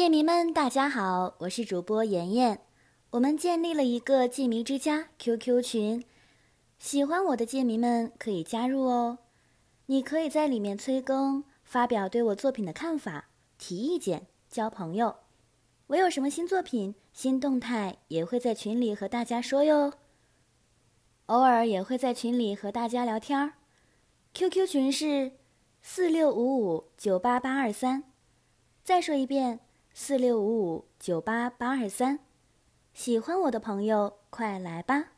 剑迷们，大家好，我是主播妍妍。我们建立了一个剑迷之家 QQ 群，喜欢我的剑迷们可以加入哦。你可以在里面催更，发表对我作品的看法，提意见，交朋友。我有什么新作品、新动态，也会在群里和大家说哟。偶尔也会在群里和大家聊天。QQ 群是四六五五九八八二三。再说一遍。四六五五九八八二三，喜欢我的朋友快来吧。